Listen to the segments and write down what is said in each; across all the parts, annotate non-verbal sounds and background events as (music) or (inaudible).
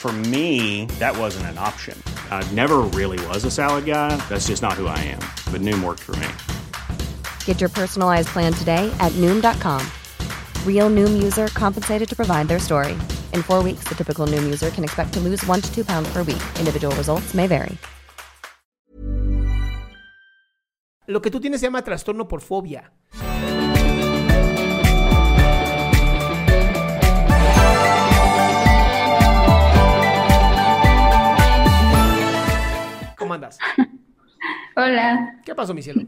For me, that wasn't an option. I never really was a salad guy. That's just not who I am. But Noom worked for me. Get your personalized plan today at Noom.com. Real Noom user compensated to provide their story. In four weeks, the typical Noom user can expect to lose one to two pounds per week. Individual results may vary. Lo que tú tienes se llama trastorno por fobia. Hola, ¿Qué pasó, mi cielo?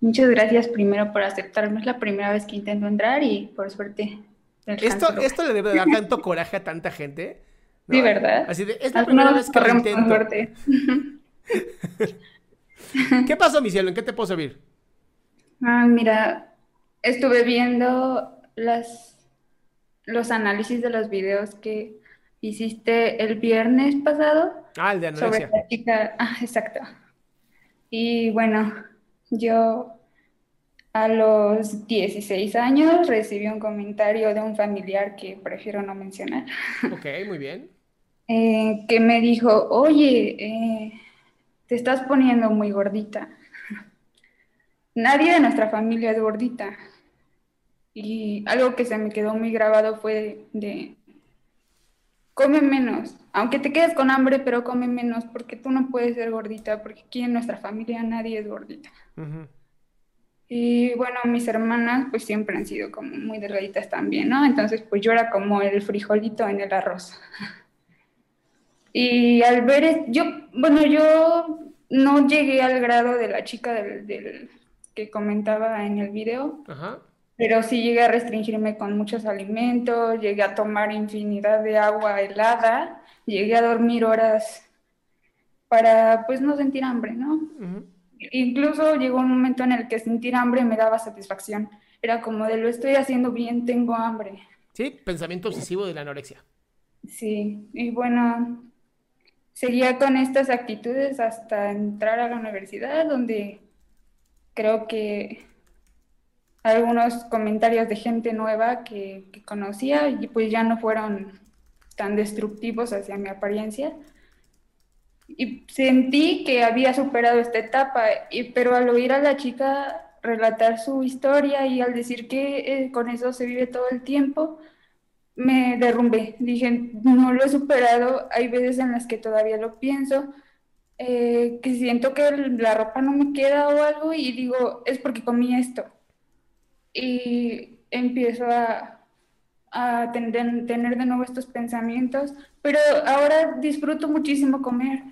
muchas gracias primero por aceptarme. Es la primera vez que intento entrar y por suerte. Esto, esto le debe dar tanto coraje a tanta gente. ¿no? Sí, ¿verdad? Así de, es la primera vez que lo intento. suerte. (laughs) ¿Qué pasó, mi cielo? ¿En qué te puedo servir? Ah, mira, estuve viendo las, los análisis de los videos que hiciste el viernes pasado Ah, el de sobre anorexia. la chica. Ah, exacto. Y bueno, yo a los 16 años recibí un comentario de un familiar que prefiero no mencionar. (laughs) Ok, muy bien. eh, que me dijo, oye, eh, te estás poniendo muy gordita. (laughs) Nadie de nuestra familia es gordita. Y algo que se me quedó muy grabado fue de, come menos, aunque te quedes con hambre, pero come menos, porque tú no puedes ser gordita, porque aquí en nuestra familia nadie es gordita. Y bueno, mis hermanas pues siempre han sido como muy delgaditas también, ¿no? Entonces pues yo era como el frijolito en el arroz. (laughs) Y al ver, yo, bueno, yo no llegué al grado de la chica del, del que comentaba en el video, Ajá. pero sí llegué a restringirme con muchos alimentos, llegué a tomar infinidad de agua helada, llegué a dormir horas para pues no sentir hambre, ¿no? Incluso llegó un momento en el que sentir hambre me daba satisfacción. Era como de lo estoy haciendo bien, tengo hambre. Sí, pensamiento obsesivo de la anorexia. Sí, y bueno, seguía con estas actitudes hasta entrar a la universidad, donde creo que algunos comentarios de gente nueva que, que conocía y pues ya no fueron tan destructivos hacia mi apariencia. Y sentí que había superado esta etapa, y, pero al oír a la chica relatar su historia y al decir que eh, con eso se vive todo el tiempo, me derrumbé. Dije, no lo he superado, hay veces en las que todavía lo pienso, eh, que siento que la ropa no me queda o algo y digo, es porque comí esto. Y empiezo a, a tener, tener de nuevo estos pensamientos, pero ahora disfruto muchísimo comer.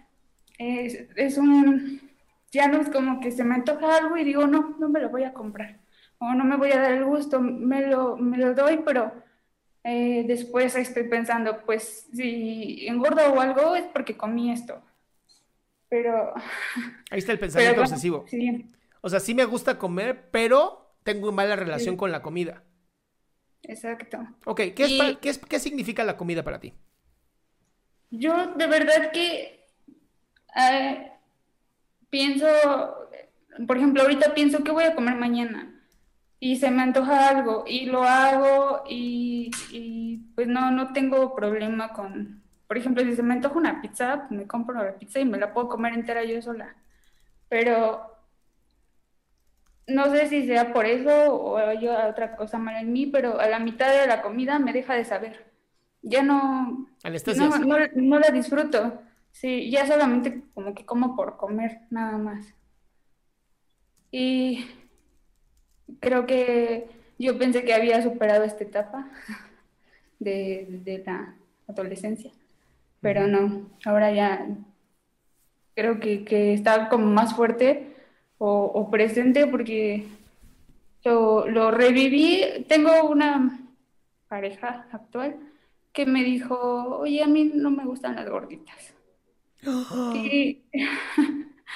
Es, es un, ya no es como que se me antoja algo y digo, no, no me lo voy a comprar, o no me voy a dar el gusto, me lo, me lo doy, pero eh, después estoy pensando, pues si engordo o algo es porque comí esto. Pero, (laughs) Ahí está el pensamiento pero obsesivo. sí, O sea, sí me gusta comer, pero tengo mala relación con la comida. Exacto. Ok, ¿qué, es Y- para- qué es- qué significa la comida para ti? Yo de verdad que eh, pienso, por ejemplo, ahorita pienso que voy a comer mañana y se me antoja algo y lo hago y, y, pues no, no tengo problema con, por ejemplo, si se me antoja una pizza, me compro la pizza y me la puedo comer entera yo sola. Pero no sé si sea por eso o hay otra cosa mal en mí, pero a la mitad de la comida me deja de saber. Ya no, no, no, no la disfruto. Sí, ya solamente como que como por comer, nada más. Y creo que yo pensé que había superado esta etapa (laughs) de, de la adolescencia, pero no, ahora ya creo que, que está como más fuerte o, o presente porque lo, lo reviví. Tengo una pareja actual que me dijo, oye, a mí no me gustan las gorditas. (gasps) Y,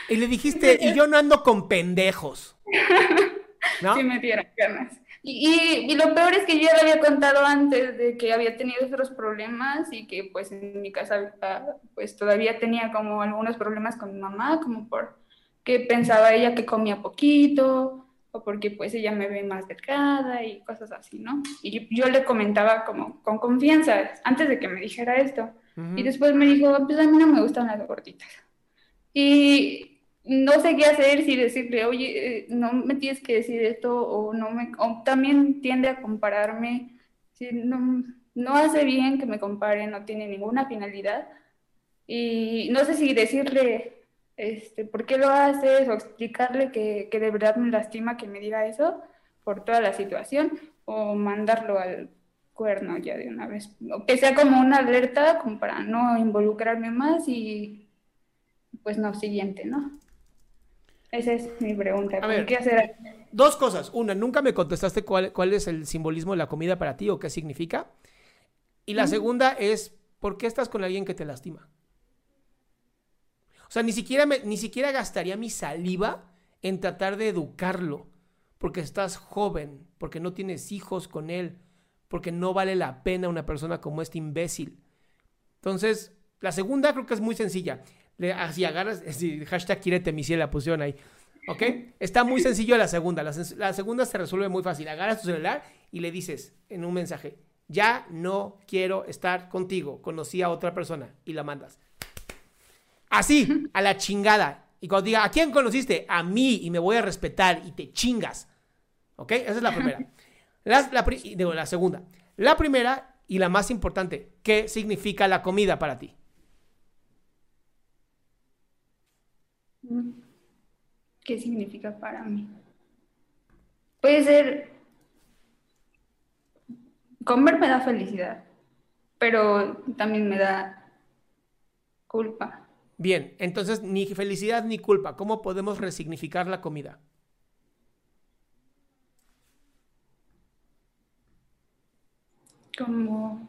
Y le dijiste, (laughs) y yo no ando con pendejos. (laughs) ¿No? sí me dieron ganas. Y, y- y lo peor es que yo ya le había contado antes de que había tenido otros problemas y que pues en mi casa ah, pues todavía tenía como algunos problemas con mi mamá, como por que pensaba ella que comía poquito o porque pues ella me ve más delgada y cosas así, ¿no? Y yo le comentaba como con confianza antes de que me dijera esto. Y después me dijo, pues a mí no me gustan las gorditas. Y no sé qué hacer, si decirle, oye, eh, no me tienes que decir esto, o no me, o también tiende a compararme, si no, no hace bien que me compare, no tiene ninguna finalidad. Y no sé si decirle, este, por qué lo haces, o explicarle que, que de verdad me lastima que me diga eso por toda la situación, o mandarlo al cuerno ya de una vez, o que sea como una alerta como para no involucrarme más y pues no, siguiente, ¿no? Esa es mi pregunta. A ¿Con ver. ¿Qué hacer? Dos cosas. Una, nunca me contestaste cuál, cuál es el simbolismo de la comida para ti o qué significa. Y la segunda es, ¿por qué estás con alguien que te lastima? O sea, ni siquiera, ni siquiera gastaría mi saliva en tratar de educarlo, porque estás joven, porque no tienes hijos con él, porque no vale la pena una persona como este imbécil. Entonces, la segunda creo que es muy sencilla. Así agarras, (laughs) hashtag quiérete mi cielo, la pusieron ahí. ¿Ok? Está muy sencillo la segunda. La, la segunda se resuelve muy fácil. Agarras tu celular y le dices en un mensaje, ya no quiero estar contigo, conocí a otra persona y la mandas. Así, a la chingada. Y cuando diga, ¿a quién conociste? A mí y me voy a respetar y te chingas. ¿Ok? Esa es la primera. (laughs) La, digo, la segunda. La primera y la más importante, ¿qué significa la comida para ti? ¿Qué significa para mí? Puede ser, comer me da felicidad, pero también me da culpa. Bien, entonces ni felicidad ni culpa. ¿Cómo podemos resignificar la comida? Como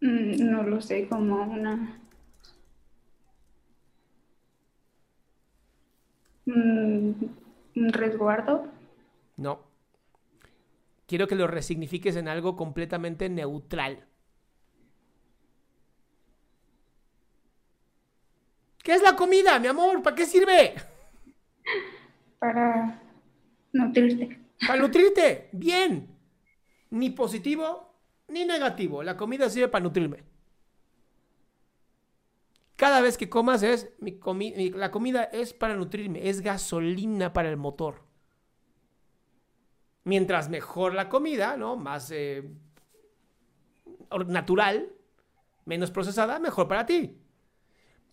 Mm, no lo sé, como una Mm, un resguardo. No. Quiero que lo resignifiques en algo completamente neutral. ¿Qué es la comida, mi amor? ¿Para qué sirve? para nutrirte. Para nutrirte. Bien. Ni positivo ni negativo. La comida sirve para nutrirme. Cada vez que comas es, mi comi- mi- la comida es para nutrirme, es gasolina para el motor. Mientras mejor la comida, ¿no? Más eh, natural, menos procesada, mejor para ti.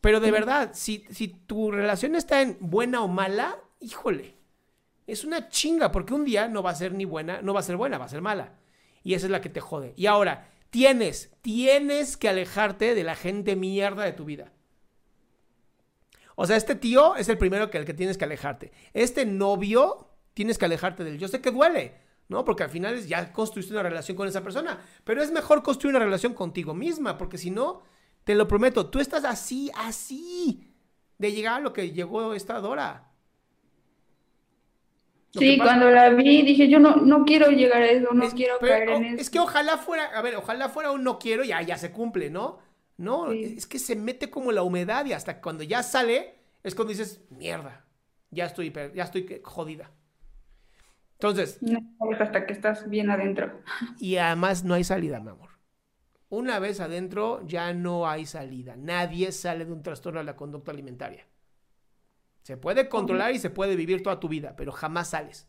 Pero de verdad, si, si tu relación está en buena o mala, híjole, es una chinga, porque un día no va a ser ni buena, no va a ser buena, va a ser mala. Y esa es la que te jode. Y ahora, tienes, tienes que alejarte de la gente mierda de tu vida. O sea, este tío es el primero que el que tienes que alejarte. Este novio tienes que alejarte de él. Yo sé que duele, ¿no? Porque al final ya construiste una relación con esa persona. Pero es mejor construir una relación contigo misma, porque si no, te lo prometo, tú estás así, así, de llegar a lo que llegó esta Dora. Lo Sí, cuando la vi dije, yo no, no quiero llegar a eso, no es, quiero pero, caer en eso. es que ojalá fuera, a ver, ojalá fuera un no quiero, ya, ya se cumple, ¿no? No, Sí. es que se mete como la humedad y hasta cuando ya sale, es cuando dices, mierda, ya estoy, ya estoy jodida. Entonces, No sabes hasta que estás bien adentro. y además no hay salida, mi amor. Una vez adentro, ya no hay salida. Nadie sale de un trastorno de la conducta alimentaria. Se puede controlar y se puede vivir toda tu vida, pero jamás sales.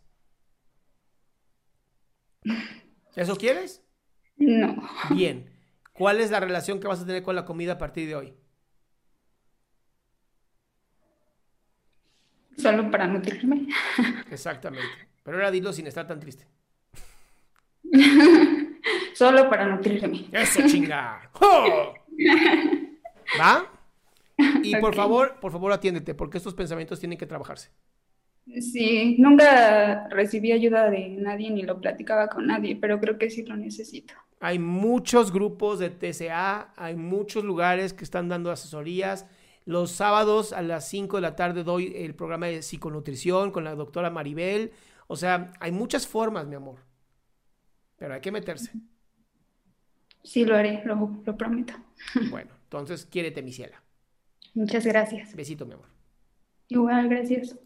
¿Eso quieres? No, Bien. ¿Cuál es la relación que vas a tener con la comida a partir de hoy? solo para nutrirme. Exactamente. Pero ahora dilo sin estar tan triste. (laughs) Solo para nutrirme. Eso, chinga. ¡Oh! (laughs) ¿Va? Y por favor, por favor atiéndete, porque estos pensamientos tienen que trabajarse. Sí, nunca recibí ayuda de nadie ni lo platicaba con nadie, pero creo que sí lo necesito. Hay muchos grupos de TCA, hay muchos lugares que están dando asesorías. Los sábados a las 5 de la tarde doy el programa de psiconutrición con la doctora Maribel. O sea, hay muchas formas, mi amor. Pero hay que meterse. Sí lo haré, lo, lo prometo. (laughs) Bueno, entonces quiérete, mi ciela. Muchas gracias. Besito, mi amor. Igual, gracias.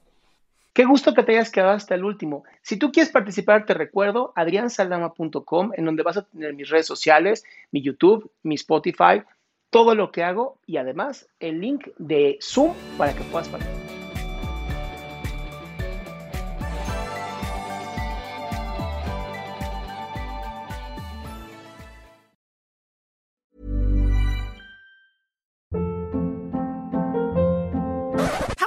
Qué gusto que te hayas quedado hasta el último. Si tú quieres participar, te recuerdo adriansaldama.com, en donde vas a tener mis redes sociales, mi YouTube, mi Spotify, todo lo que hago y además el link de Zoom para que puedas participar.